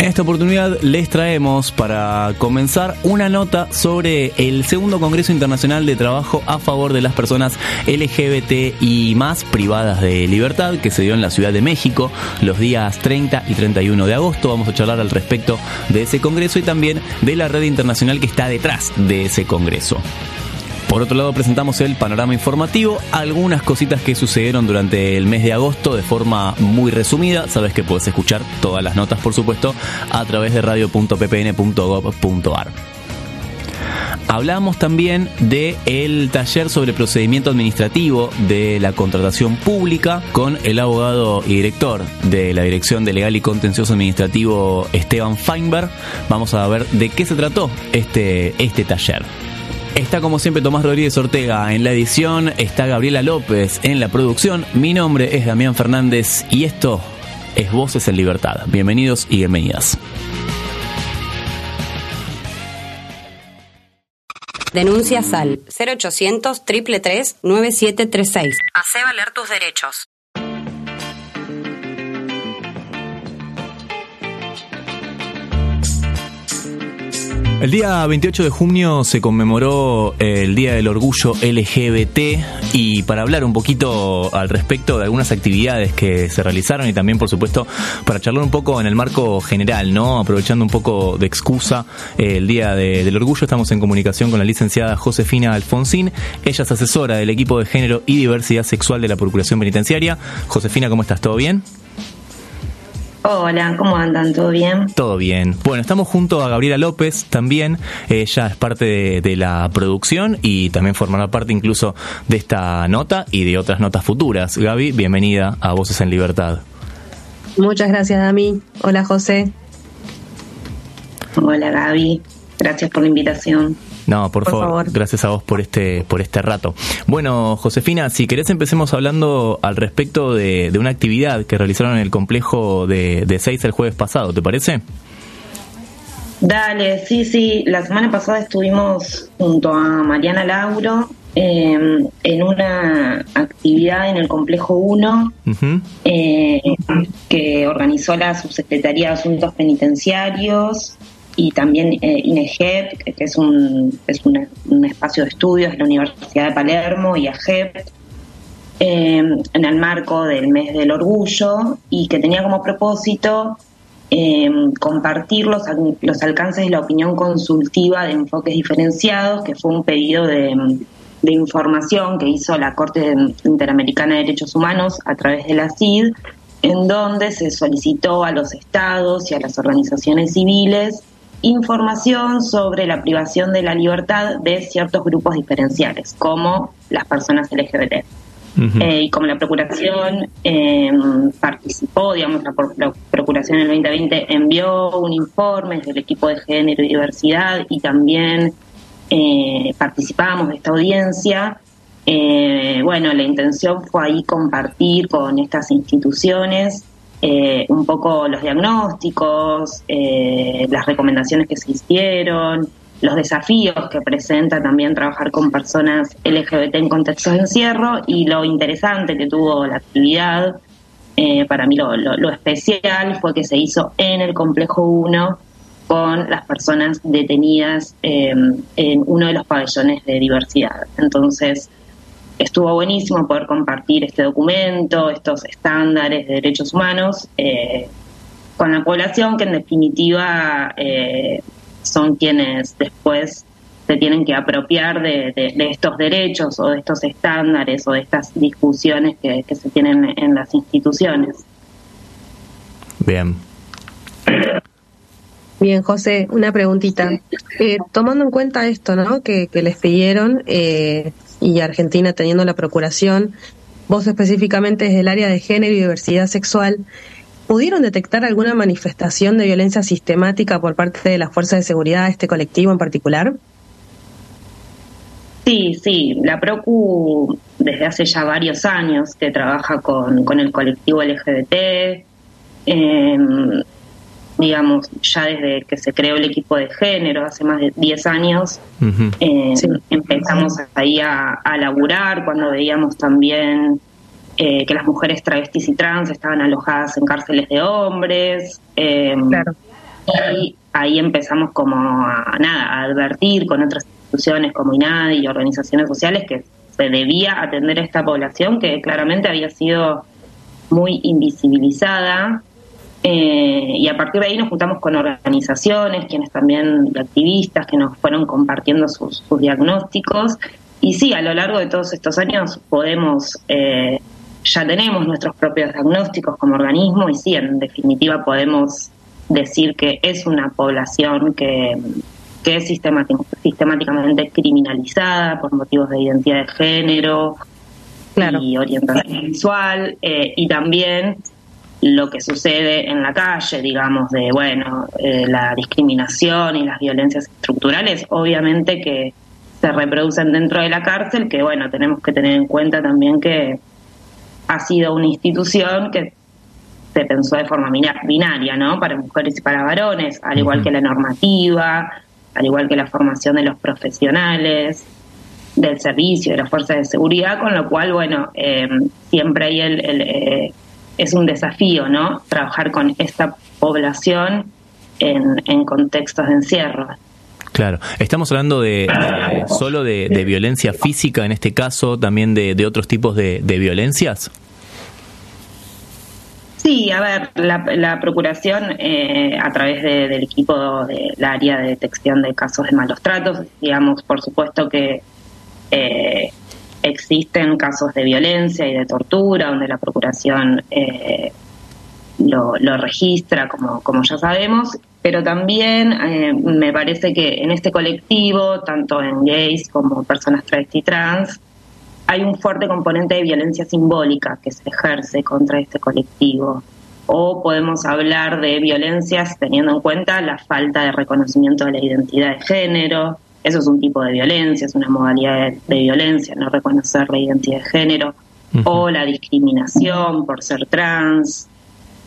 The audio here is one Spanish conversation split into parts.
En esta oportunidad les traemos para comenzar una nota sobre el segundo Congreso Internacional de Trabajo a favor de las personas LGBT y más privadas de libertad que se dio en la Ciudad de México los días 30 y 31 de agosto. Vamos a charlar al respecto de ese Congreso y también de la red internacional que está detrás de ese Congreso. Por otro lado, presentamos el panorama informativo, algunas cositas que sucedieron durante el mes de agosto de forma muy resumida. Sabes que puedes escuchar todas las notas, por supuesto, a través de radio.ppn.gov.ar. Hablamos también del el taller sobre procedimiento administrativo de la contratación pública con el abogado y director de la Dirección de Legal y Contencioso Administrativo Esteban Feinberg. Vamos a ver de qué se trató este, este taller. Está como siempre Tomás Rodríguez Ortega en la edición, está Gabriela López en la producción, mi nombre es Damián Fernández y esto es Voces en Libertad. Bienvenidos y bienvenidas. Denuncia SAL 0800 333 9736. Hace valer tus derechos. El día 28 de junio se conmemoró el Día del Orgullo LGBT y para hablar un poquito al respecto de algunas actividades que se realizaron y también por supuesto para charlar un poco en el marco general, ¿no? Aprovechando un poco de excusa eh, el Día del Orgullo, estamos en comunicación con la licenciada Josefina Alfonsín. Ella es asesora del equipo de género y diversidad sexual de la Procuración Penitenciaria. Josefina, ¿cómo estás? ¿Todo bien? Hola, ¿cómo andan? ¿Todo bien? Todo bien. Bueno, estamos junto a Gabriela López también. Ella es parte de, la producción y también formará parte incluso de esta nota y de otras notas futuras. Gaby, bienvenida a Voces en Libertad. Muchas gracias, Dami. Hola, José. Hola, Gaby. Gracias por la invitación. No, por, favor, gracias a vos por este, por este rato. Bueno, Josefina, si querés empecemos hablando al respecto de, una actividad que realizaron en el complejo de, de Seis el jueves pasado, ¿te parece? Dale, sí, sí. La semana pasada estuvimos junto a Mariana Lauro em, en una actividad en el complejo 1 eh, que organizó la Subsecretaría de Asuntos Penitenciarios y también eh, INEGEP, que es, un, es un espacio de estudios de la Universidad de Palermo, y AGEP, eh, en el marco del mes del orgullo, y que tenía como propósito eh, compartir los, los alcances de la opinión consultiva de enfoques diferenciados, que fue un pedido de, de información que hizo la Corte Interamericana de Derechos Humanos a través de la CID, en donde se solicitó a los estados y a las organizaciones civiles información sobre la privación de la libertad de ciertos grupos diferenciales, como las personas LGBT. Eh, y como la Procuración em, participó, digamos, la, Procuración en el 2020 envió un informe del equipo de género y diversidad y también eh, participamos de esta audiencia. Eh, bueno, la intención fue ahí compartir con estas instituciones eh, un poco los diagnósticos, eh, las recomendaciones que se hicieron, los desafíos que presenta también trabajar con personas LGBT en contextos de encierro y lo interesante que tuvo la actividad, eh, para mí lo, lo, especial fue que se hizo en el complejo 1 con las personas detenidas en uno de los pabellones de diversidad. Entonces, estuvo buenísimo poder compartir este documento, estos estándares de derechos humanos eh, con la población, que en definitiva eh, son quienes después se tienen que apropiar de, estos derechos o de estos estándares o de estas discusiones que, se tienen en las instituciones. Bien. Bien, José, una preguntita. Eh, tomando en cuenta esto, ¿no? Que, que les pidieron, eh, y Argentina teniendo la procuración, vos específicamente desde el área de género y diversidad sexual, ¿pudieron detectar alguna manifestación de violencia sistemática por parte de las fuerzas de seguridad este colectivo en particular? Sí, sí, la PROCU desde hace ya varios años que trabaja con, con el colectivo LGBT, eh, digamos, ya desde que se creó el equipo de género, hace más de 10 años, eh, empezamos ahí a, a, laburar cuando veíamos también eh, que las mujeres travestis y trans estaban alojadas en cárceles de hombres. Eh, y ahí empezamos como a, nada, a advertir con otras instituciones como INADI y organizaciones sociales que se debía atender a esta población que claramente había sido muy invisibilizada eh, y a partir de ahí nos juntamos con organizaciones, quienes también, activistas, que nos fueron compartiendo sus, diagnósticos. Y sí, a lo largo de todos estos años podemos, eh, ya tenemos nuestros propios diagnósticos como organismo y sí, en definitiva podemos decir que es una población que, que es sistemáticamente criminalizada por motivos de identidad de género y orientación sexual eh, y también lo que sucede en la calle, digamos, de, bueno, eh, la discriminación y las violencias estructurales, obviamente que se reproducen dentro de la cárcel, que, bueno, tenemos que tener en cuenta también que ha sido una institución que se pensó de forma binaria, ¿no? Para mujeres y para varones, al igual que la normativa, al igual que la formación de los profesionales del servicio, de las fuerzas de seguridad, con lo cual, bueno, eh, siempre hay el, el eh, es un desafío, ¿no? Trabajar con esta población en, contextos de encierro. Claro, estamos hablando de, solo de, violencia física en este caso, también de, otros tipos de, violencias. Sí, a ver, la, procuración eh, a través del equipo del área de detección de casos de malos tratos, digamos, por supuesto que eh, existen casos de violencia y de tortura donde la Procuración eh, lo, registra, como, como ya sabemos, pero también eh, me parece que en este colectivo, tanto en gays como personas travesti trans, hay un fuerte componente de violencia simbólica que se ejerce contra este colectivo. O podemos hablar de violencias teniendo en cuenta la falta de reconocimiento de la identidad de género, eso es un tipo de violencia, es una modalidad de, violencia, no reconocer la identidad de género, o la discriminación por ser trans,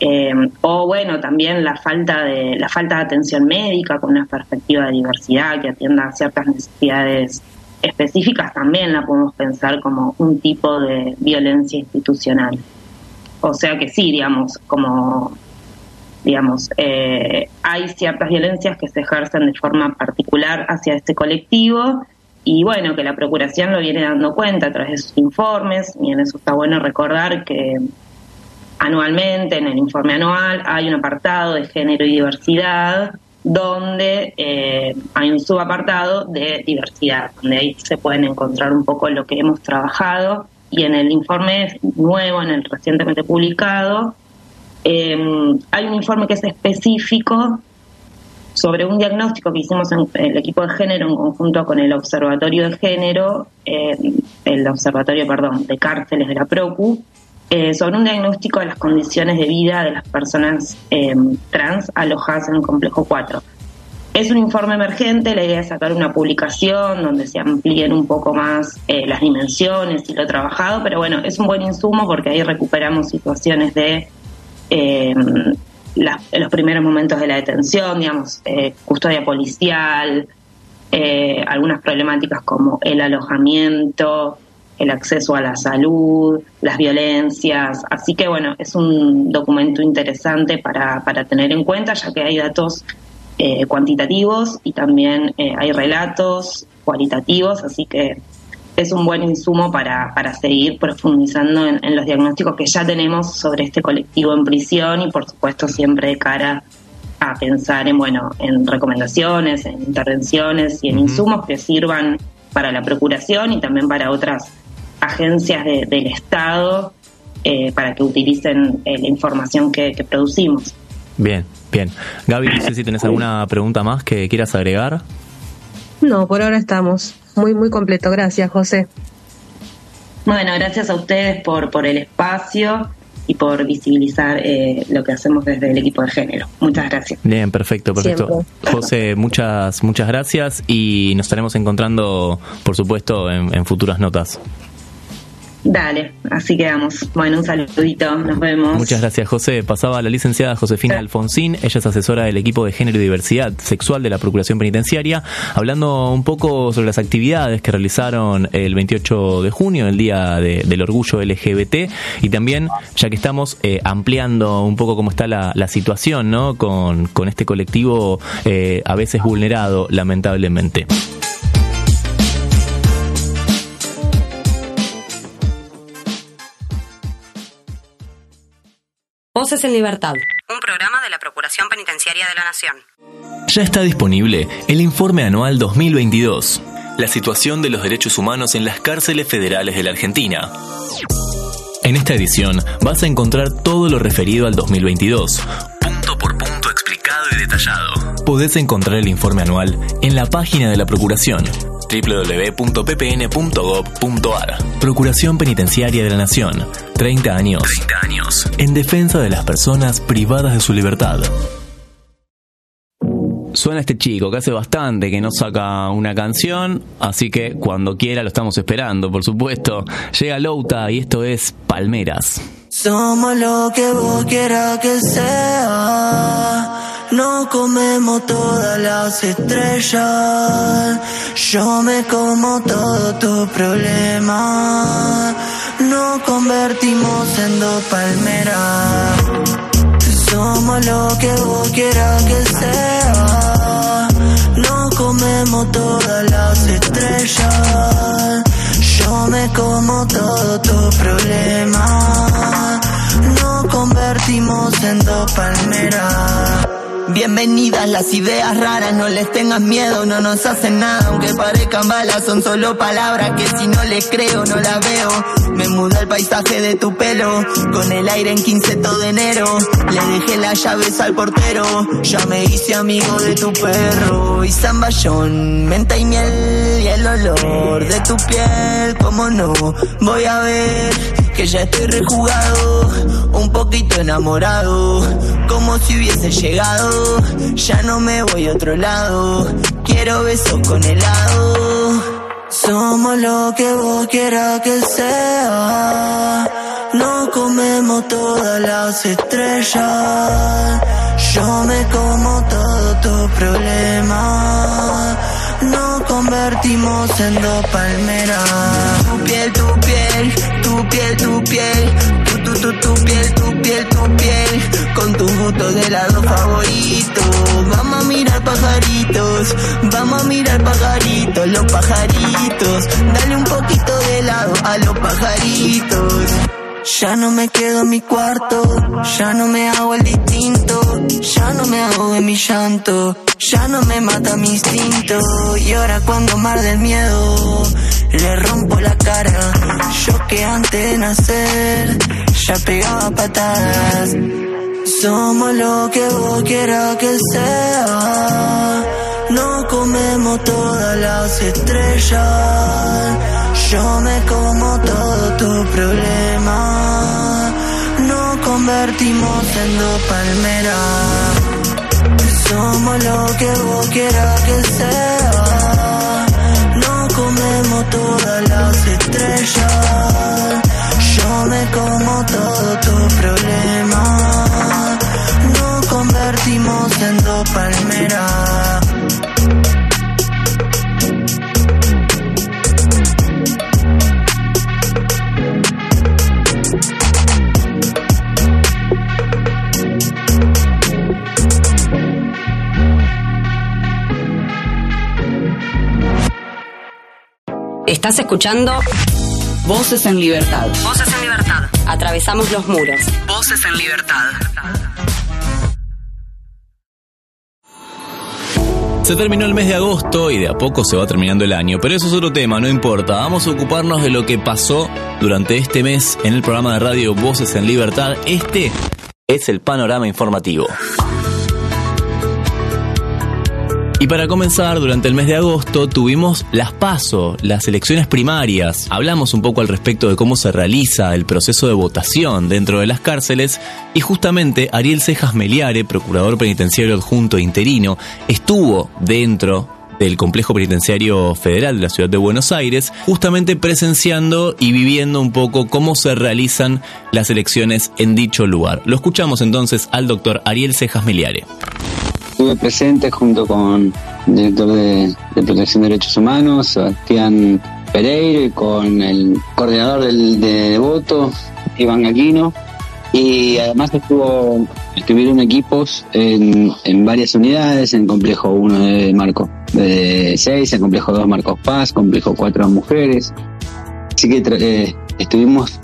eh, o bueno, también la falta de la falta de atención médica con una perspectiva de diversidad que atienda a ciertas necesidades específicas, también la podemos pensar como un tipo de violencia institucional. O sea que sí, digamos, como digamos, eh, hay ciertas violencias que se ejercen de forma particular hacia este colectivo y bueno, que la Procuración lo viene dando cuenta a través de sus informes y en eso está bueno recordar que anualmente en el informe anual hay un apartado de género y diversidad donde eh, hay un subapartado de diversidad, donde ahí se pueden encontrar un poco lo que hemos trabajado. Y en el informe nuevo, en el recientemente publicado, eh, hay un informe que es específico sobre un diagnóstico que hicimos en el equipo de género en conjunto con el Observatorio de Género, eh, el Observatorio, perdón, de Cárceles de la PROCU, eh, sobre un diagnóstico de las condiciones de vida de las personas trans alojadas en el complejo 4. Es un informe emergente, la idea es sacar una publicación donde se amplíen un poco más las dimensiones y lo trabajado, pero bueno, es un buen insumo porque ahí recuperamos situaciones de eh, los primeros momentos de la detención, digamos, eh, custodia policial, eh, algunas problemáticas como el alojamiento, el acceso a la salud, las violencias. Así que bueno, es un documento interesante para, para tener en cuenta, ya que hay datos eh, cuantitativos y también hay relatos cualitativos, así que es un buen insumo para, para seguir profundizando en, los diagnósticos que ya tenemos sobre este colectivo en prisión y por supuesto siempre de cara a pensar en bueno en recomendaciones, en intervenciones y en insumos que sirvan para la procuración y también para otras agencias del Estado eh, para que utilicen eh, la información que, que producimos. Bien, bien. Gaby, no sé si tenés alguna pregunta más que quieras agregar. No, por ahora estamos. Muy, muy completo. Gracias, José. Bueno, gracias a ustedes por, por el espacio y por visibilizar eh, lo que hacemos desde el equipo de género. Muchas gracias. Bien, perfecto, perfecto. José, muchas, muchas gracias y nos estaremos encontrando, por supuesto, en futuras notas. Dale, así quedamos. Bueno, un saludito, nos vemos. Muchas gracias, José. Pasaba la licenciada Josefina Alfonsín, ella es asesora del equipo de género y diversidad sexual de la Procuración Penitenciaria, hablando un poco sobre las actividades que realizaron el 28 de junio, el Día del Orgullo LGBT, y también, ya que estamos eh, ampliando un poco cómo está la, situación, ¿no? Con, este colectivo eh, a veces vulnerado, lamentablemente. Voces en Libertad. Un programa de la Procuración Penitenciaria de la Nación. Ya está disponible el informe anual 2022. La situación de los derechos humanos en las cárceles federales de la Argentina. En esta edición vas a encontrar todo lo referido al 2022, punto por punto explicado y detallado. Podés encontrar el informe anual en la página de la Procuración www.ppn.gov.ar Procuración Penitenciaria de la Nación. 30 años. 30 años. En defensa de las personas privadas de su libertad. Suena este chico que hace bastante que no saca una canción, así que cuando quiera lo estamos esperando, por supuesto. Llega Louta y esto es Palmeras. Somos lo que vos quieras que sea. No comemos todas las estrellas. Yo me como todo tu problema. Nos convertimos en dos palmeras. Somos lo que vos quieras que sea. Comemos todas las estrellas. Yo me como todo tu problema. Nos convertimos en dos palmeras. Bienvenidas las ideas raras, no les tengas miedo, no nos hacen nada, aunque parezcan balas, son solo palabras que si no les creo no la veo. Me muda el paisaje de tu pelo, con el aire en 15 todo de enero. Le dejé las llaves al portero, ya me hice amigo de tu perro. Y zamballón, menta y miel, y el olor de tu piel, como no, voy a ver que ya estoy rejugado, un poquito enamorado, como si hubiese llegado, ya no me voy a otro lado, quiero besos con helado. Somos lo que vos quieras que sea, no comemos todas las estrellas, yo me como todo tu problema nos convertimos en dos palmeras. Tu piel, tu tu piel, tu piel, tu, tu, tu, tu piel, tu piel, tu piel, con tu gusto de helado favorito. Vamos a mirar pajaritos, vamos a mirar pajaritos, los pajaritos. Dale un poquito de helado a los pajaritos. Ya no me quedo en mi cuarto, ya no me hago el distinto, ya no me hago en mi llanto, ya no me mata mi instinto. Y ahora cuando mar del miedo, le rompo la cara. Yo que antes de nacer, ya pegaba patadas. Somos lo que vos quieras que sea. No comemos todas las estrellas. Yo me como todo tu problema. Nos convertimos en dos palmeras. Somos lo que vos quieras que sea. Todas las estrellas. Yo me como todo tu problema. Nos convertimos en dos palmeras. Estás escuchando Voces en Libertad. Voces en Libertad. Atravesamos los muros. Voces en Libertad. Se terminó el mes de agosto y de a poco se va terminando el año, pero eso es otro tema, no importa. Vamos a ocuparnos de lo que pasó durante este mes en el programa de radio Voces en Libertad. Este es el panorama informativo. Y para comenzar, durante el mes de agosto tuvimos las PASO, las elecciones primarias. Hablamos un poco al respecto de cómo se realiza el proceso de votación dentro de las cárceles y justamente Ariel Cejas Meliare, procurador penitenciario adjunto interino, estuvo dentro del complejo penitenciario federal de la ciudad de Buenos Aires, justamente presenciando y viviendo un poco cómo se realizan las elecciones en dicho lugar. Lo escuchamos entonces al doctor Ariel Cejas Meliare. Estuve presente junto con el director de, Protección de Derechos Humanos, Sebastián Pereira, y con el coordinador del, de voto, Iván Gaquino, y además estuvo, estuvieron equipos en, en varias unidades, en Complejo 1 de Marcos de 6, en Complejo 2 Marcos Paz, Complejo 4 Mujeres. Así que eh, estuvimos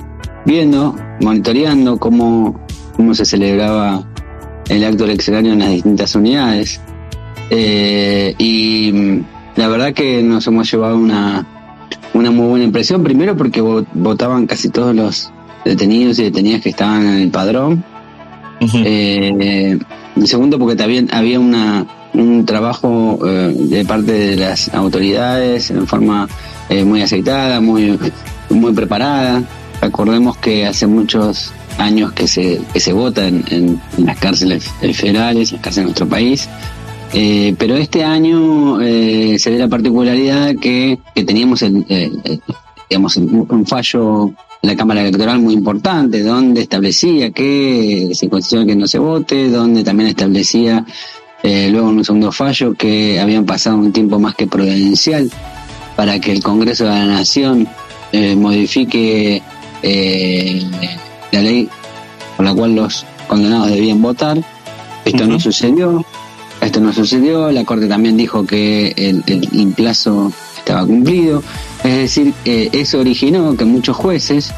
viendo, monitoreando cómo, cómo se celebraba el acto eleccionario en las distintas unidades. Eh, y mm, la verdad que nos hemos llevado una, una muy buena impresión, primero porque votaban casi todos los detenidos y detenidas que estaban en el padrón. Eh, y segundo porque también había una, un trabajo eh, de parte de las autoridades en forma muy aceitada, muy, muy preparada. Recordemos que hace muchos años que se, que se vota en, las cárceles federales, en las cárceles de nuestro país. Eh, pero este año eh, se ve la particularidad que, que teníamos el, digamos, un fallo en la Cámara Electoral muy importante, donde establecía que se considera que no se vote, donde también establecía eh, luego en un segundo fallo que habían pasado un tiempo más que prudencial para que el Congreso de la Nación modifique la ley por la cual los condenados debían votar. Esto no sucedió. Esto no sucedió. La Corte también dijo que el, el, plazo estaba cumplido. Es decir, eso originó que muchos jueces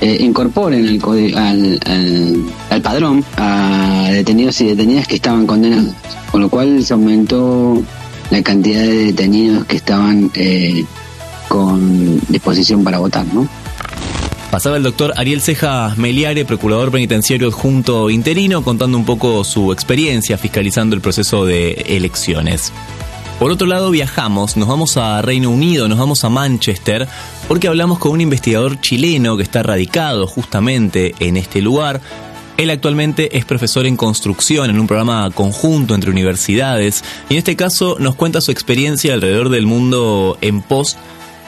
eh, incorporen al, al, al, padrón a detenidos y detenidas que estaban condenados. Con lo cual se aumentó la cantidad de detenidos que estaban eh, con disposición para votar, ¿no? Pasaba el doctor Ariel Ceja Meliare, procurador penitenciario adjunto interino, contando un poco su experiencia fiscalizando el proceso de elecciones. Por otro lado, viajamos, nos vamos a Reino Unido, nos vamos a Manchester, porque hablamos con un investigador chileno que está radicado justamente en este lugar. Él actualmente es profesor en construcción en un programa conjunto entre universidades y en este caso nos cuenta su experiencia alrededor del mundo en pos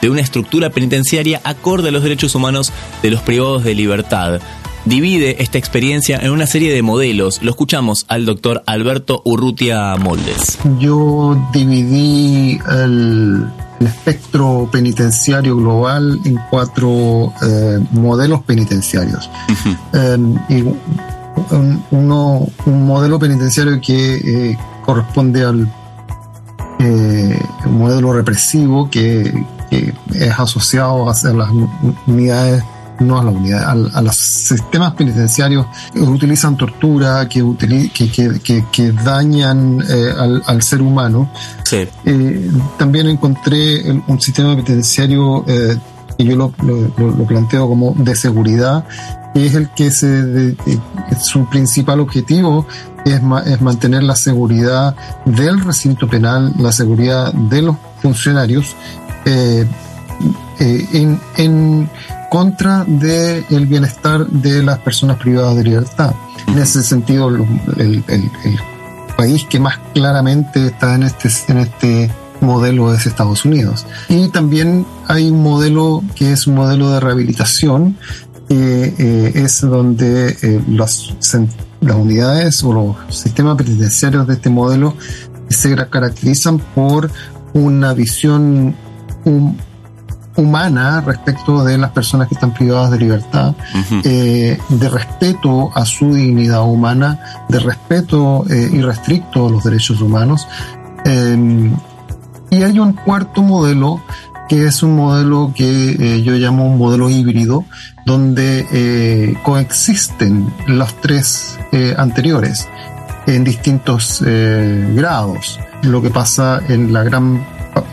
de una estructura penitenciaria acorde a los derechos humanos de los privados de libertad. Divide esta experiencia en una serie de modelos. Lo escuchamos al doctor Alberto Urrutia Moldes. Yo dividí el, espectro penitenciario global en cuatro eh, modelos penitenciarios. Em, y uno, un modelo penitenciario que eh, corresponde al eh, modelo represivo que, es asociado a las unidades no a la unidad, a, los sistemas penitenciarios que utilizan tortura, que, que, que, dañan eh, al, ser humano. Eh, también encontré un sistema penitenciario eh, que yo lo, lo, planteo como de seguridad, que es el que se, su principal objetivo es, es mantener la seguridad del recinto penal, la seguridad de los funcionarios eh, eh, en, en, contra del el bienestar de las personas privadas de libertad. En ese sentido, el, país que más claramente está en este, en este modelo es Estados Unidos. Y también hay un modelo que es un modelo de rehabilitación, que eh, es donde las, las unidades o los sistemas penitenciarios de este modelo se caracterizan por una visión humana respecto de las personas que están privadas de libertad, eh, de respeto a su dignidad humana, de respeto eh, irrestricto a los derechos humanos. Em, y hay un cuarto modelo que es un modelo que eh, yo llamo un modelo híbrido, donde coexisten los tres anteriores en distintos grados. Lo que pasa en la gran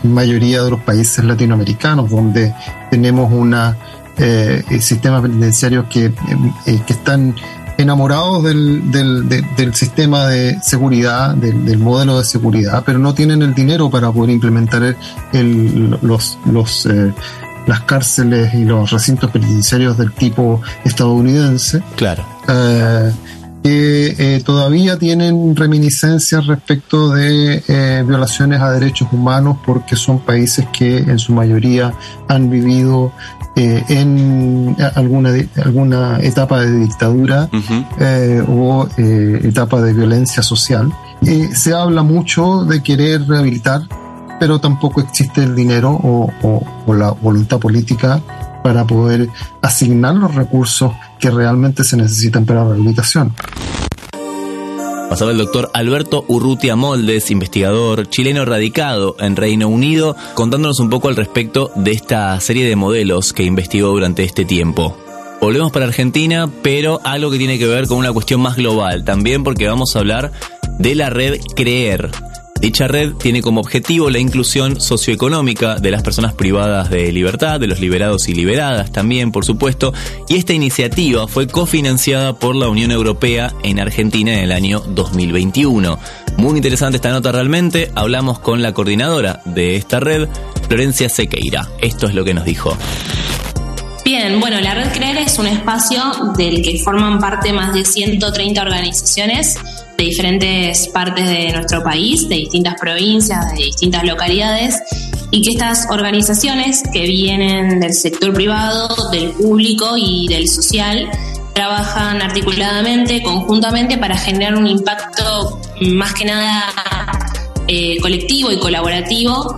mayoría de los países latinoamericanos, donde tenemos una eh, sistemas penitenciarios que, eh, que están enamorados del, del, sistema de seguridad, del, modelo de seguridad, pero no tienen el dinero para poder implementar el, los, los, eh, las cárceles y los recintos penitenciarios del tipo estadounidense. Claro. Eh, que eh, todavía tienen reminiscencias respecto de eh, violaciones a derechos humanos porque son países que en su mayoría han vivido eh, en alguna, alguna etapa de dictadura o etapa de violencia social. se habla mucho de querer rehabilitar, pero tampoco existe el dinero o la voluntad política para poder asignar los recursos que realmente se necesitan para la rehabilitación. Pasaba el doctor Alberto Urrutia Moldes, investigador chileno radicado en Reino Unido, contándonos un poco al respecto de esta serie de modelos que investigó durante este tiempo. Volvemos para Argentina, pero algo que tiene que ver con una cuestión más global, también porque vamos a hablar de la red CREER, Dicha red tiene como objetivo la inclusión socioeconómica de las personas privadas de libertad, de los liberados y liberadas también, por supuesto, y esta iniciativa fue cofinanciada por la Unión Europea en Argentina en el año 2021. Muy interesante esta nota realmente, hablamos con la coordinadora de esta red, Florencia Sequeira. Esto es lo que nos dijo. Bien, bueno, la Red CREER es un espacio del que forman parte más de 130 organizaciones de diferentes partes de nuestro país, de distintas provincias, de distintas localidades, y que estas organizaciones que vienen del sector privado, del público y del social, trabajan articuladamente, conjuntamente, para generar un impacto más que nada eh, colectivo y colaborativo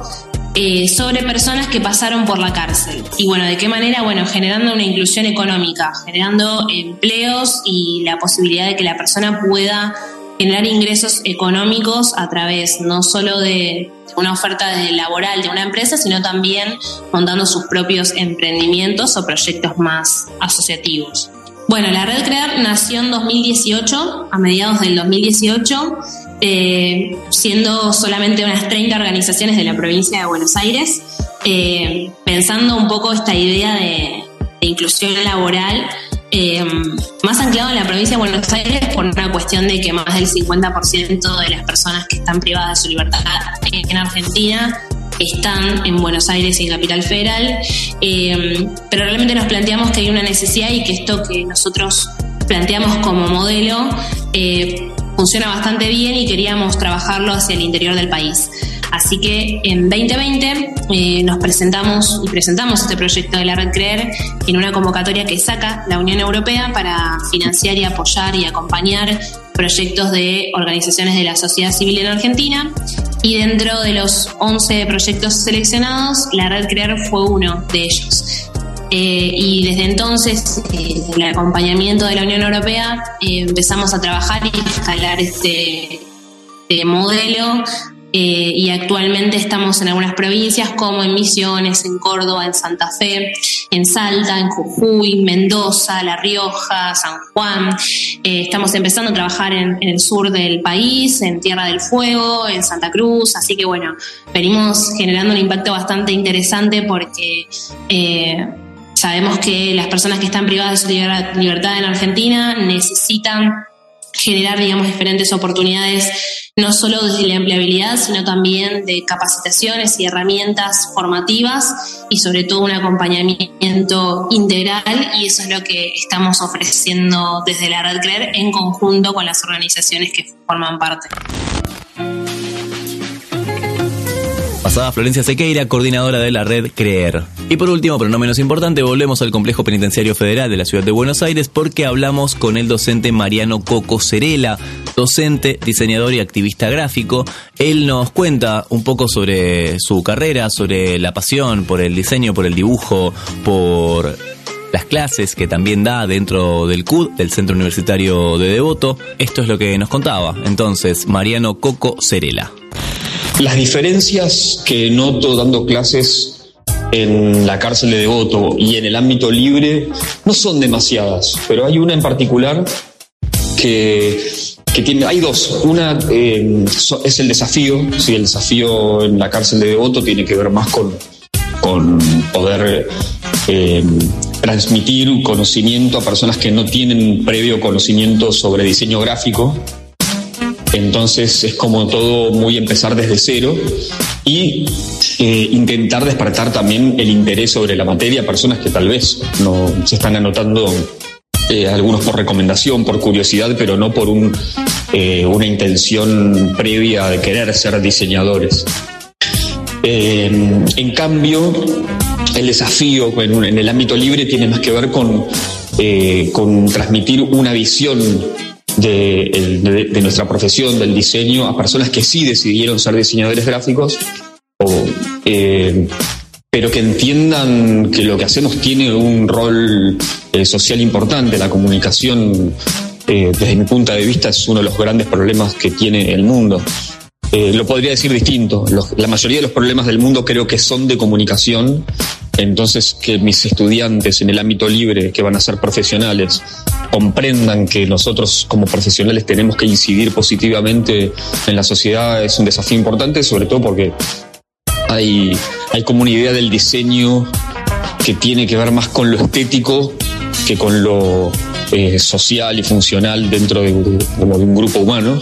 eh, sobre personas que pasaron por la cárcel. Y bueno, ¿de qué manera? Bueno, generando una inclusión económica, generando empleos y la posibilidad de que la persona pueda generar ingresos económicos a través no solo de una oferta de laboral de una empresa, sino también montando sus propios emprendimientos o proyectos más asociativos. Bueno, la Red Crear nació en 2018, a mediados del 2018, eh, siendo solamente unas 30 organizaciones de la provincia de Buenos Aires, eh, pensando un poco esta idea de, inclusión laboral eh, más anclado en la provincia de Buenos Aires por una cuestión de que más del 50% de las personas que están privadas de su libertad en Argentina están en Buenos Aires y en Capital Federal, pero realmente nos planteamos que hay una necesidad y que esto que nosotros planteamos como modelo funciona bastante bien y queríamos trabajarlo hacia el interior del país. Así que en 2020 eh, nos presentamos y presentamos este proyecto de la Red Creer en una convocatoria que saca la Unión Europea para financiar y apoyar y acompañar proyectos de organizaciones de la sociedad civil en Argentina. Y dentro de los 11 proyectos seleccionados, la Red Creer fue uno de ellos. Eh, y desde entonces, eh, desde el acompañamiento de la Unión Europea, eh, empezamos a trabajar y escalar este, este modelo y actualmente estamos en algunas provincias como en Misiones, en Córdoba, en Santa Fe, en Salta, en Jujuy, Mendoza, La Rioja, San Juan. estamos empezando a trabajar en, el sur del país, en Tierra del Fuego, en Santa Cruz, así que bueno, venimos generando un impacto bastante interesante porque Sabemos que las personas que están privadas de su libertad en Argentina necesitan generar, digamos, diferentes oportunidades, no solo desde la empleabilidad, sino también de capacitaciones y herramientas formativas y sobre todo un acompañamiento integral y eso es lo que estamos ofreciendo desde la Red CREER en conjunto con las organizaciones que forman parte. Florencia Sequeira, coordinadora de la red CREER. Y por último, pero no menos importante, volvemos al Complejo Penitenciario Federal de la Ciudad de Buenos Aires porque hablamos con el docente Mariano Coco Cerela, docente, diseñador y activista gráfico. Él nos cuenta un poco sobre su carrera, sobre la pasión por el diseño, por el dibujo, por las clases que también da dentro del CUD, del Centro Universitario de Devoto. Esto es lo que nos contaba. Entonces, Mariano Coco Cerela. Las diferencias que noto dando clases en la cárcel de Devoto y en el ámbito libre no son demasiadas, pero hay una en particular que, tiene, hay dos. Una eh, es el desafío, sí, el desafío en la cárcel de Devoto tiene que ver más con, con poder eh, transmitir conocimiento a personas que no tienen previo conocimiento sobre diseño gráfico. Entonces es como todo muy empezar desde cero y eh, intentar despertar también el interés sobre la materia personas que tal vez no se están anotando eh, algunos por recomendación, por curiosidad, pero no por eh, una intención previa de querer ser diseñadores. en cambio, el desafío en, el ámbito libre tiene más que ver con, con transmitir una visión de, nuestra profesión, del diseño, a personas que sí decidieron ser diseñadores gráficos, eh, pero que entiendan que lo que hacemos tiene un rol eh, social importante. La comunicación, eh, desde mi punto de vista, es uno de los grandes problemas que tiene el mundo. lo podría decir distinto. la mayoría de los problemas del mundo creo que son de comunicación entonces, que mis estudiantes en el ámbito libre, que van a ser profesionales, comprendan que nosotros como profesionales tenemos que incidir positivamente en la sociedad es un desafío importante, sobre todo porque hay, hay como una idea del diseño que tiene que ver más con lo estético que con lo eh, social y funcional dentro de, un grupo humano.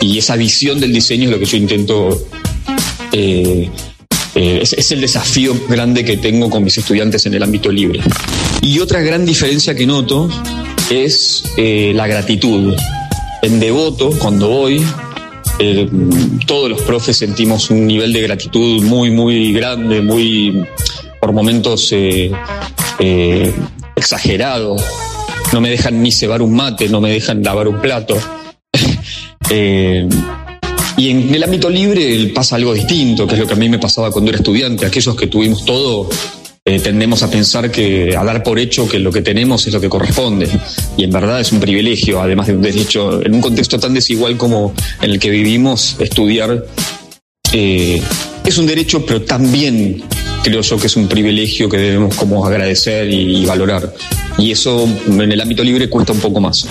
Y esa visión del diseño es lo que yo intento eh, eh, es, el desafío grande que tengo con mis estudiantes en el ámbito libre. Y otra gran diferencia que noto es eh, la gratitud. En Devoto, cuando voy, eh, todos los profes sentimos un nivel de gratitud muy, muy grande, muy, por momentos, exagerado. No me dejan ni cebar un mate, no me dejan lavar un plato. Y en el ámbito libre pasa algo distinto, que es lo que a mí me pasaba cuando era estudiante. Aquellos que tuvimos todo, eh, tendemos a pensar que, a dar por hecho que lo que tenemos es lo que corresponde. Y en verdad es un privilegio, además de un derecho, en un contexto tan desigual como en el que vivimos, estudiar eh, es un derecho, pero también creo yo que es un privilegio que debemos como agradecer y valorar. Y eso en el ámbito libre cuesta un poco más.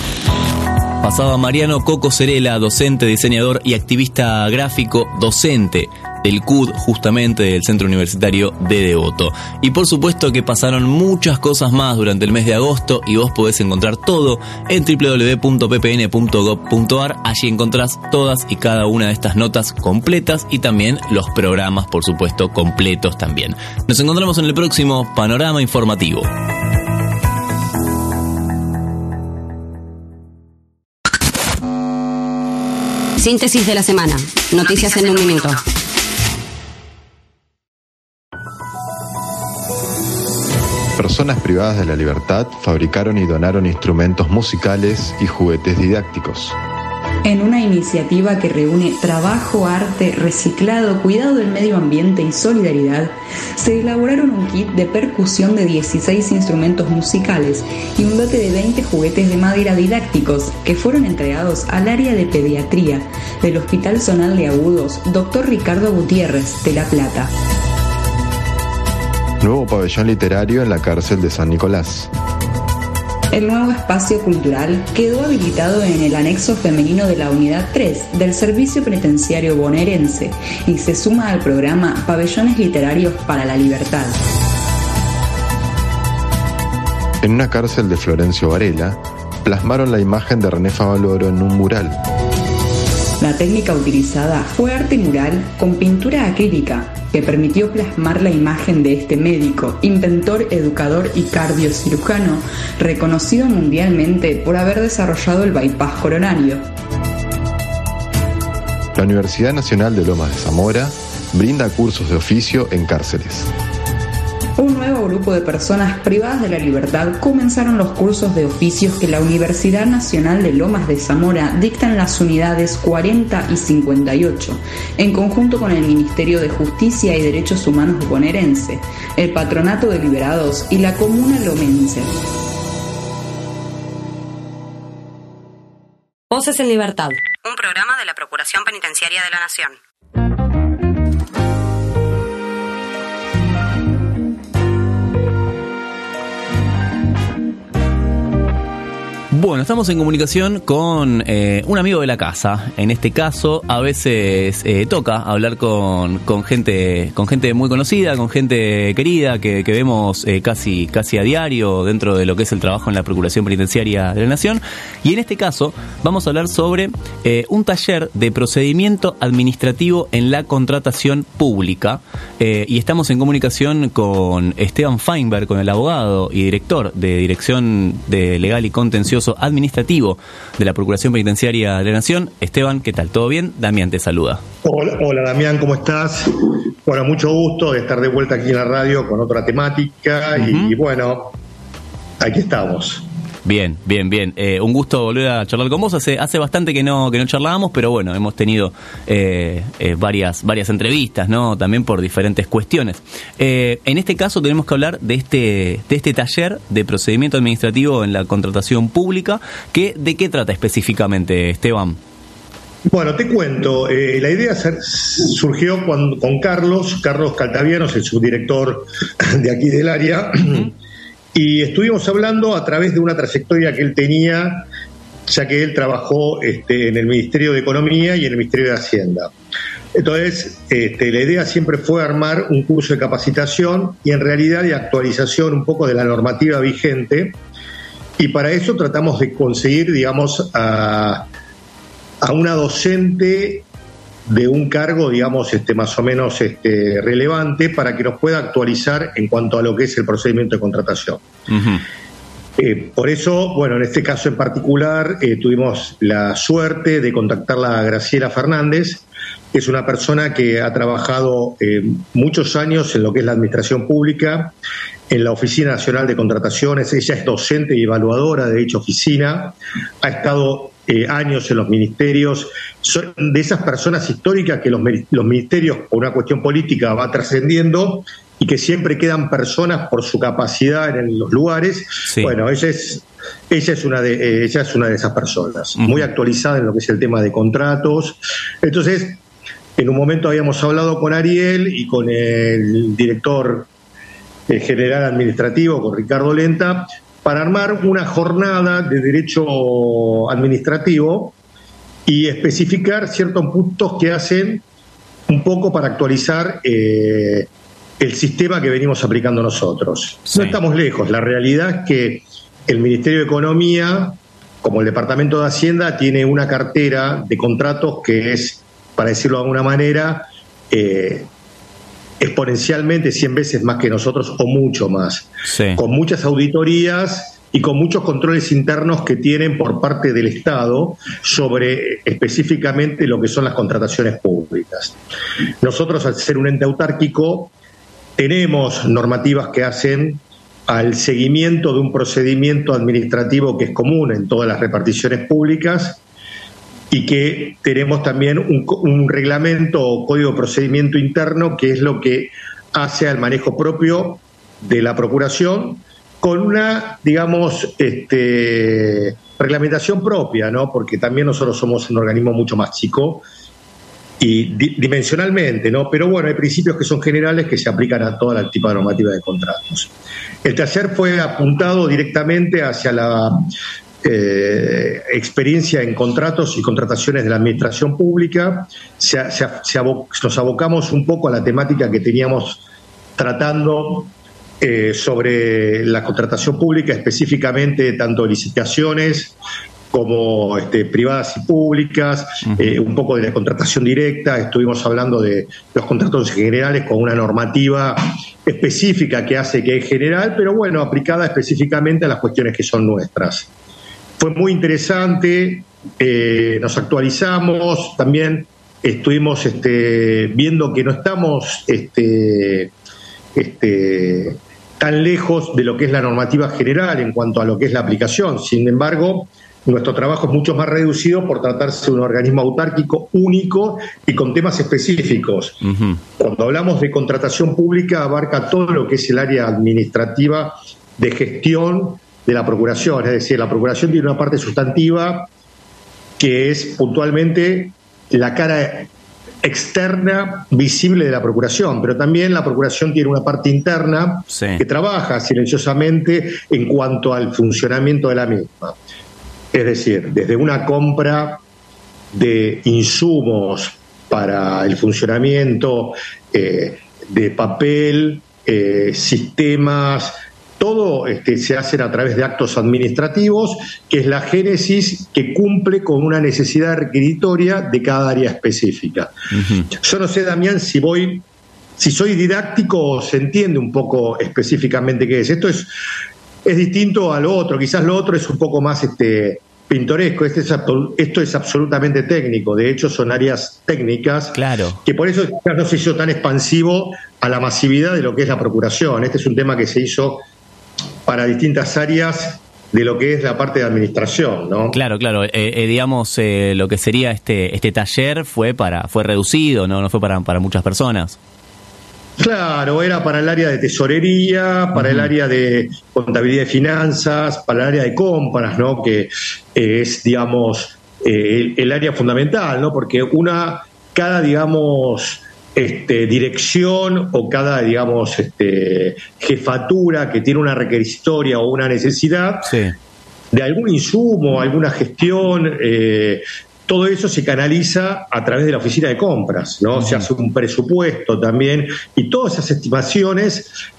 Pasaba Mariano Coco Cerela, docente, diseñador y activista gráfico, docente del CUD, justamente del Centro Universitario de Devoto. Y por supuesto que pasaron muchas cosas más durante el mes de agosto y vos podés encontrar todo en www.ppn.gov.ar. Allí encontrás todas y cada una de estas notas completas y también los programas, por supuesto, completos también. Nos encontramos en el próximo Panorama Informativo. Síntesis de la semana. Noticias en un minuto. Personas privadas de la libertad fabricaron y donaron instrumentos musicales y juguetes didácticos en una iniciativa que reúne trabajo, arte, reciclado, cuidado del medio ambiente y solidaridad, se elaboraron un kit de percusión de 16 instrumentos musicales y un lote de 20 juguetes de madera didácticos que fueron entregados al área de pediatría del Hospital Zonal de Agudos Dr. Ricardo Gutiérrez de La Plata. Nuevo pabellón literario en la cárcel de San Nicolás. El nuevo espacio cultural quedó habilitado en el anexo femenino de la Unidad 3 del Servicio Penitenciario Bonaerense y se suma al programa Pabellones Literarios para la Libertad. En una cárcel de Florencio Varela, plasmaron la imagen de René Favaloro en un mural. La técnica utilizada fue arte mural con pintura acrílica que permitió plasmar la imagen de este médico, inventor, educador y cardiocirujano, reconocido mundialmente por haber desarrollado el bypass coronario. La Universidad Nacional de Lomas de Zamora brinda cursos de oficio en cárceles un nuevo grupo de personas privadas de la libertad comenzaron los cursos de oficios que la Universidad Nacional de Lomas de Zamora dicta en las unidades 40 y 58, en conjunto con el Ministerio de Justicia y Derechos Humanos bonaerense, el Patronato de Liberados y la Comuna Lomense. Voces en Libertad, un programa de la Procuración Penitenciaria de la Nación. Bueno, estamos en comunicación con eh, un amigo de la casa. En este caso, a veces eh, toca hablar con, con, gente con gente muy conocida, con gente querida que, que vemos eh, casi casi a diario dentro de lo que es el trabajo en la Procuración Penitenciaria de la Nación. Y en este caso, vamos a hablar sobre un taller de procedimiento administrativo en la contratación pública. y estamos en comunicación con Esteban Feinberg, con el abogado y director de Dirección de Legal y Contencioso administrativo de la Procuración Penitenciaria de la Nación. Esteban, ¿qué tal? ¿Todo bien? Damián te saluda. Hola, Damián, ¿cómo estás? Bueno, mucho gusto de estar de vuelta aquí en la radio con otra temática y bueno, aquí estamos. Bien, bien, bien. Eh, un gusto volver a charlar con vos. Hace, hace bastante que no, que no charlábamos, pero bueno, hemos tenido eh, eh, varias, varias entrevistas, ¿no? También por diferentes cuestiones. en este caso tenemos que hablar de este, de este taller de procedimiento administrativo en la contratación pública. Que, ¿De qué trata específicamente, Esteban? Bueno, te cuento, la idea surgió con, con Carlos, Carlos Caltavianos, el subdirector de aquí del área, y estuvimos hablando a través de una trayectoria que él tenía, ya que él trabajó este, en el Ministerio de Economía y en el Ministerio de Hacienda. Entonces, este, la idea siempre fue armar un curso de capacitación y en realidad de actualización un poco de la normativa vigente. Y para eso tratamos de conseguir, digamos, a, a una docente de un cargo, digamos, este, más o menos este, relevante para que nos pueda actualizar en cuanto a lo que es el procedimiento de contratación. Eh, por eso, bueno, en este caso en particular, eh, tuvimos la suerte de contactarla a Graciela Fernández, que es una persona que ha trabajado eh, muchos años en lo que es la administración pública, en la Oficina Nacional de Contrataciones, ella es docente y evaluadora de dicha oficina, ha estado eh, años en los ministerios, son de esas personas históricas que los, los ministerios, por una cuestión política, va trascendiendo y que siempre quedan personas por su capacidad en los lugares. Bueno, ella es, ella es una de, eh, ella es una de esas personas, muy actualizada en lo que es el tema de contratos. Entonces, en un momento habíamos hablado con Ariel y con el director eh, general administrativo, con Ricardo Lenta, para armar una jornada de derecho administrativo y especificar ciertos puntos que hacen un poco para actualizar eh, el sistema que venimos aplicando nosotros. No estamos lejos, la realidad es que el Ministerio de Economía, como el Departamento de Hacienda, tiene una cartera de contratos que es, para decirlo de alguna manera, eh, exponencialmente 100 veces más que nosotros o mucho más, con muchas auditorías y con muchos controles internos que tienen por parte del Estado sobre específicamente lo que son las contrataciones públicas. Nosotros, al ser un ente autárquico, tenemos normativas que hacen al seguimiento de un procedimiento administrativo que es común en todas las reparticiones públicas y que tenemos también un, reglamento o código de procedimiento interno que es lo que hace al manejo propio de la Procuración con una, digamos, este, reglamentación propia, ¿no? Porque también nosotros somos un organismo mucho más chico y dimensionalmente, ¿no? Pero bueno, hay principios que son generales que se aplican a toda la tipo normativa de contratos. El taller fue apuntado directamente hacia la eh, experiencia en contratos y contrataciones de la administración pública, nos abocamos un poco a la temática que teníamos tratando eh, sobre la contratación pública, específicamente tanto licitaciones como este, privadas y públicas, eh, un poco de la contratación directa, estuvimos hablando de los contratos generales con una normativa específica que hace que es general, pero bueno, aplicada específicamente a las cuestiones que son nuestras fue muy interesante, eh, nos actualizamos, también estuvimos este, viendo que no estamos este, este, tan lejos de lo que es la normativa general en cuanto a lo que es la aplicación. Sin embargo, nuestro trabajo es mucho más reducido por tratarse de un organismo autárquico único y con temas específicos. Cuando hablamos de contratación pública abarca todo lo que es el área administrativa de gestión de la Procuración. Es decir, la Procuración tiene una parte sustantiva que es puntualmente la cara externa visible de la Procuración, pero también la Procuración tiene una parte interna que trabaja silenciosamente en cuanto al funcionamiento de la misma. Es decir, desde una compra de insumos para el funcionamiento eh, de papel, eh, sistemas, todo este, se hace a través de actos administrativos, que es la génesis que cumple con una necesidad requisitoria de cada área específica. Yo no sé, Damián, si voy, si soy didáctico, se entiende un poco específicamente qué es. Esto es, es distinto a lo otro, quizás lo otro es un poco más este, pintoresco, este esto es absolutamente técnico, de hecho son áreas técnicas, claro. que por eso no se hizo tan expansivo a la masividad de lo que es la procuración. Este es un tema que se hizo para distintas áreas de lo que es la parte de administración, ¿no? Claro, claro. Eh, eh, digamos, eh, lo que sería este este taller fue para fue reducido, no no fue para para muchas personas. Claro, era para el área de tesorería, para el área de contabilidad de finanzas, para el área de compras, ¿no? Que es, digamos, el, área fundamental, ¿no? Porque una, cada, digamos, este, dirección o cada, digamos, este, jefatura que tiene una requisitoria o una necesidad de algún insumo, alguna gestión, eh, todo eso se canaliza a través de la oficina de compras, ¿no? Se hace un presupuesto también y todas esas estimaciones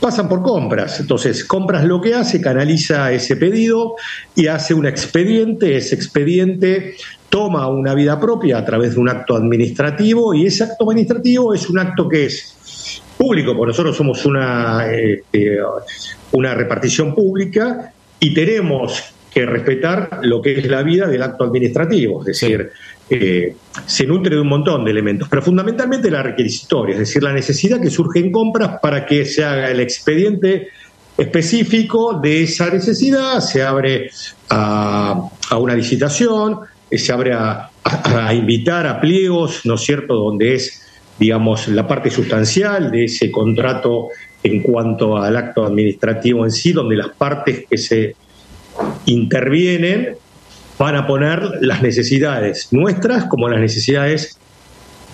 pasan por compras. Entonces, compras lo que hace, canaliza ese pedido y hace un expediente. Ese expediente toma una vida propia a través de un acto administrativo y ese acto administrativo es un acto que es público, porque nosotros somos una, este, una repartición pública y tenemos que respetar lo que es la vida del acto administrativo, es decir, eh, se nutre de un montón de elementos, pero fundamentalmente la requisitoria, es decir, la necesidad que surge en compras para que se haga el expediente específico de esa necesidad, se abre a, una licitación, se abre a, a, invitar a pliegos, ¿no es cierto?, donde es, digamos, la parte sustancial de ese contrato en cuanto al acto administrativo en sí, donde las partes que se intervienen van a poner las necesidades nuestras como las necesidades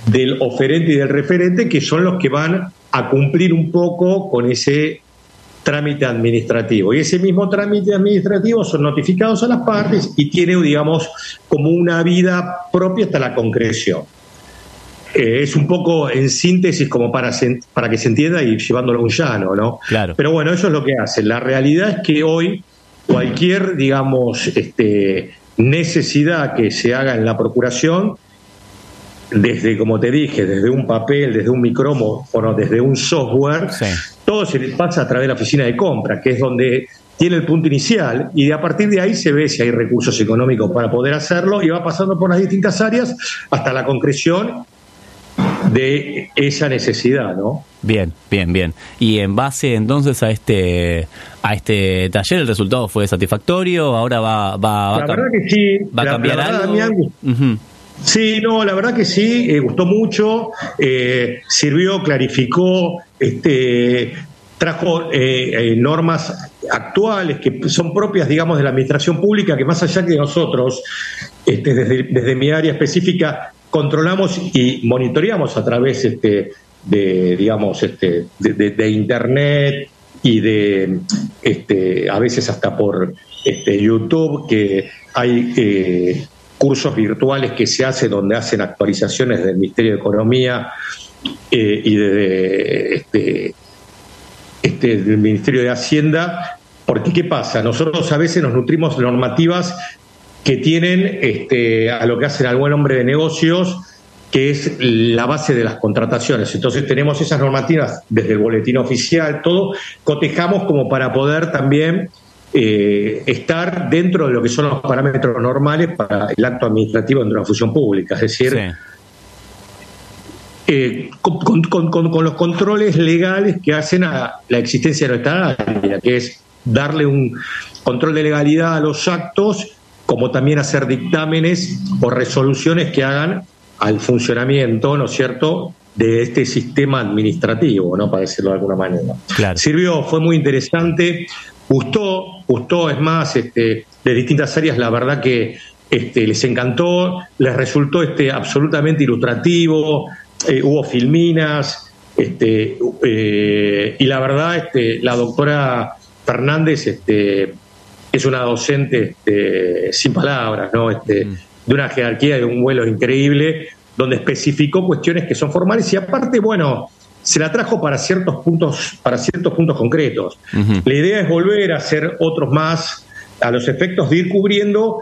del oferente y del referente, que son los que van a cumplir un poco con ese trámite administrativo. Y ese mismo trámite administrativo son notificados a las partes y tiene, digamos, como una vida propia hasta la concreción. Eh, es un poco en síntesis como para, para que se entienda y llevándolo a un llano, ¿no? Claro. Pero bueno, eso es lo que hacen. La realidad es que hoy cualquier, digamos, este, necesidad que se haga en la procuración, desde, como te dije, desde un papel, desde un micrófono, desde un software, todo se pasa a través de la oficina de compra, que es donde tiene el punto inicial y a partir de ahí se ve si hay recursos económicos para poder hacerlo y va pasando por las distintas áreas hasta la concreción de esa necesidad, ¿no? Bien, bien, bien. Y en base entonces a este a este taller, el resultado fue satisfactorio. Ahora va, va, la verdad que sí. Va a cambiar algo. Sí, no, la verdad que sí. Eh, gustó mucho. Eh, sirvió, clarificó, este, trajo eh, normas actuales que son propias, digamos, de la administración pública, que más allá que nosotros, este, desde, mi área específica, controlamos y monitoreamos a través este, de, digamos, de, internet y de, a veces hasta por YouTube, que hay eh, cursos virtuales que se hacen donde hacen actualizaciones del Ministerio de Economía eh, y de, este, este, del Ministerio de Hacienda, porque ¿qué pasa? Nosotros a veces nos nutrimos de normativas que tienen este, a lo que hacen al buen hombre de negocios, que es la base de las contrataciones. Entonces tenemos esas normativas desde el boletín oficial, todo, cotejamos como para poder también eh, estar dentro de lo que son los parámetros normales para el acto administrativo dentro de la función pública, es decir, eh, con, los controles legales que hacen a la existencia de nuestra área, que es darle un control de legalidad a los actos como también hacer dictámenes o resoluciones que hagan al funcionamiento, ¿no es cierto?, de este sistema administrativo, ¿no? Para decirlo de alguna manera. Sirvió, fue muy interesante, gustó, gustó, es más, este, de distintas áreas, la verdad que este, les encantó, les resultó este, absolutamente ilustrativo, eh, hubo filminas, este, eh, y la verdad, este, la doctora Fernández, este, es una docente este, sin palabras, ¿no? Este, de una jerarquía de un vuelo increíble, donde especificó cuestiones que son formales y aparte, bueno, se la trajo para ciertos puntos, para ciertos puntos concretos. La idea es volver a hacer otros más a los efectos de ir cubriendo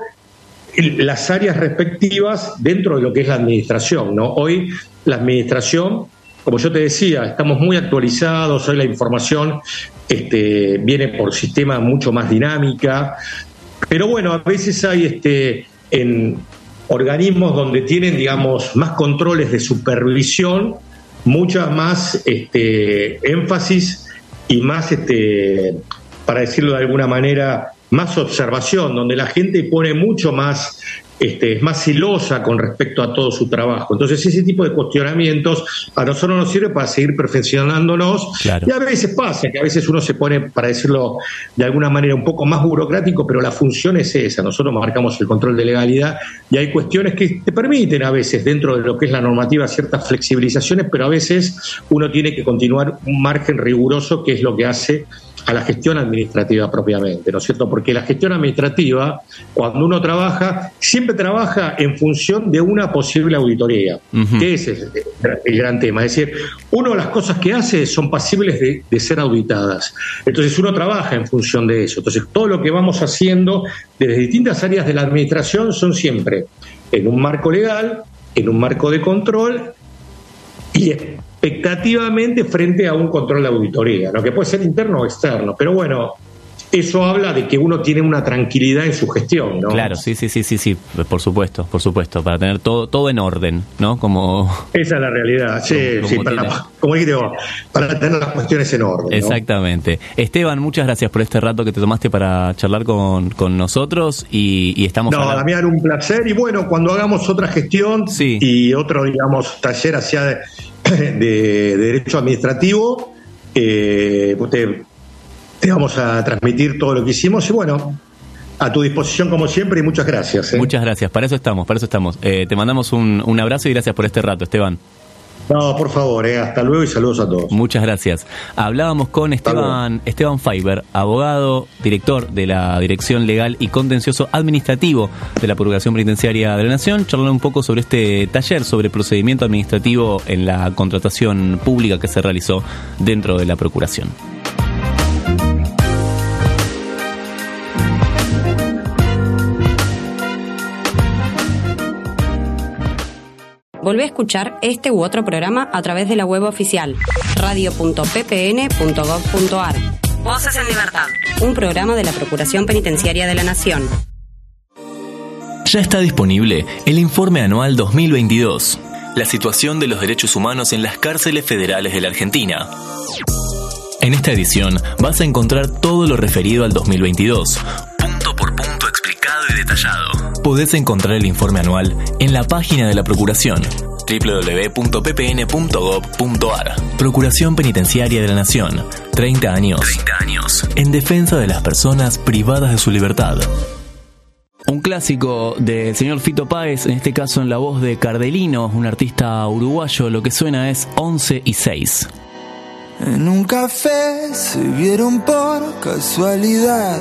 las áreas respectivas dentro de lo que es la administración. ¿no? Hoy la administración, como yo te decía, estamos muy actualizados, hoy la información este, viene por sistema mucho más dinámica, pero bueno, a veces hay este, en organismos donde tienen, digamos, más controles de supervisión, mucha más este, énfasis y más, este, para decirlo de alguna manera, más observación, donde la gente pone mucho más este, es más celosa con respecto a todo su trabajo. Entonces, ese tipo de cuestionamientos a nosotros nos sirve para seguir perfeccionándonos. Y a veces pasa que a veces uno se pone, para decirlo de alguna manera, un poco más burocrático, pero la función es esa. Nosotros marcamos el control de legalidad y hay cuestiones que te permiten a veces, dentro de lo que es la normativa, ciertas flexibilizaciones, pero a veces uno tiene que continuar un margen riguroso, que es lo que hace a la gestión administrativa propiamente, ¿no es cierto? Porque la gestión administrativa, cuando uno trabaja, siempre trabaja en función de una posible auditoría, que ese es el, gran tema. Es decir, una de las cosas que hace son pasibles de, de, ser auditadas. Entonces uno trabaja en función de eso. Entonces todo lo que vamos haciendo desde distintas áreas de la administración son siempre en un marco legal, en un marco de control y expectativamente frente a un control de auditoría, lo que puede ser interno o externo. Pero bueno, eso habla de que uno tiene una tranquilidad en su gestión, ¿no? Claro, sí, sí, sí, sí, sí, por supuesto, por supuesto, para tener todo todo en orden, ¿no? Como esa es la realidad, sí, sí, para, como dijiste vos, para tener las cuestiones en orden. Exactamente. Esteban, muchas gracias por este rato que te tomaste para charlar con, con nosotros y, y estamos. No, Damián, un placer y bueno, cuando hagamos otra gestión y otro, digamos, taller hacia de, de derecho administrativo, eh, te te vamos a transmitir todo lo que hicimos y bueno, a tu disposición como siempre y muchas gracias. ¿eh? Muchas gracias, para eso estamos, para eso estamos. Eh, te mandamos un, un, abrazo y gracias por este rato, Esteban. No, por favor, eh, hasta luego y saludos a todos. Muchas gracias. Hablábamos con Esteban, Esteban Fiber, abogado, director de la Dirección Legal y Contencioso Administrativo de la Procuración Penitenciaria de la Nación, charlando un poco sobre este taller sobre procedimiento administrativo en la contratación pública que se realizó dentro de la Procuración. Volvé a escuchar este u otro programa a través de la web oficial radio.ppn.gov.ar. Voces en Libertad. Un programa de la Procuración Penitenciaria de la Nación. Ya está disponible el informe anual 2022. La situación de los derechos humanos en las cárceles federales de la Argentina. En esta edición vas a encontrar todo lo referido al 2022, punto por punto explicado y detallado. Podés encontrar el informe anual en la página de la Procuración www.ppn.gov.ar Procuración Penitenciaria de la Nación. 30 años. 30 años. En defensa de las personas privadas de su libertad. Un clásico del señor Fito Páez, en este caso en la voz de Cardelino, un artista uruguayo, lo que suena es 11 y 6. En un café se vieron por casualidad,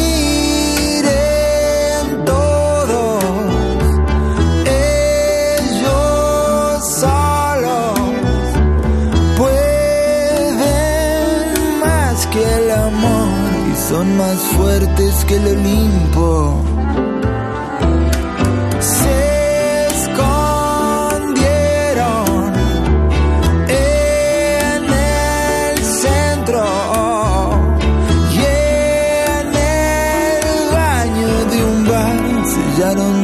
Son más fuertes que el Olimpo. Se escondieron en el centro y en el baño de un bar sellaron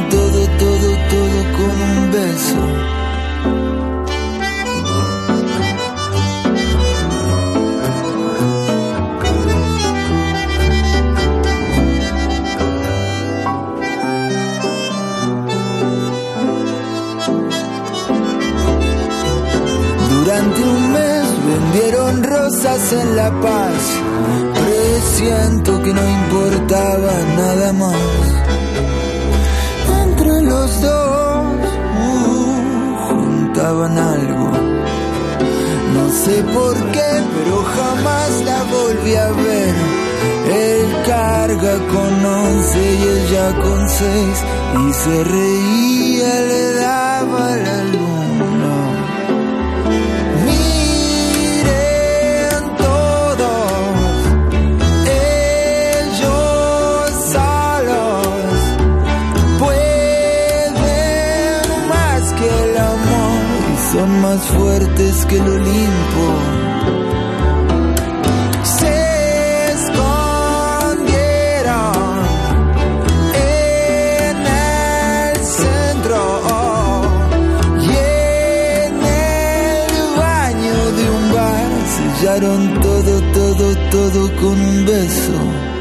rosas en La Paz. Presiento que no importaba nada más. Entre los dos uh, juntaban algo. No sé por qué, pero jamás la volví a ver. Él carga con once y ella con seis. Y se reía, más fuertes que el Olimpo. Se escondieron en el centro y en el baño de un bar sellaron todo, todo, todo con un beso.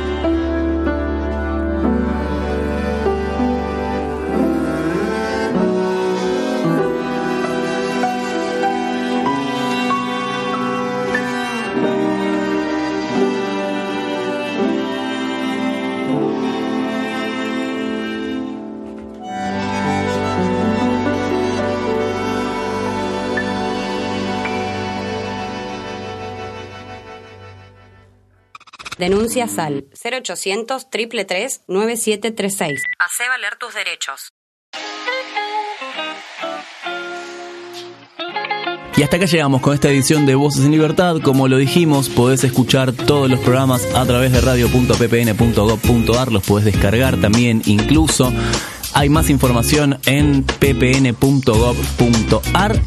Denuncias al 0800 333 9736. Hacé valer tus derechos. Y hasta acá llegamos con esta edición de Voces en Libertad. Como lo dijimos, podés escuchar todos los programas a través de radio.ppn.gov.ar, los podés descargar también incluso. Hay más información en ppn.gov.ar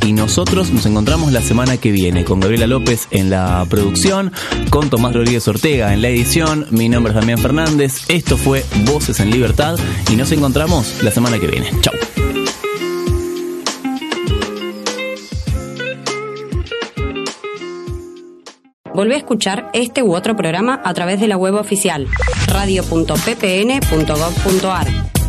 y nosotros nos encontramos la semana que viene con Gabriela López en la producción, con Tomás Rodríguez Ortega en la edición. Mi nombre es Damián Fernández. Esto fue Voces en Libertad y nos encontramos la semana que viene. Chao. Volvé a escuchar este u otro programa a través de la web oficial radio.ppn.gov.ar.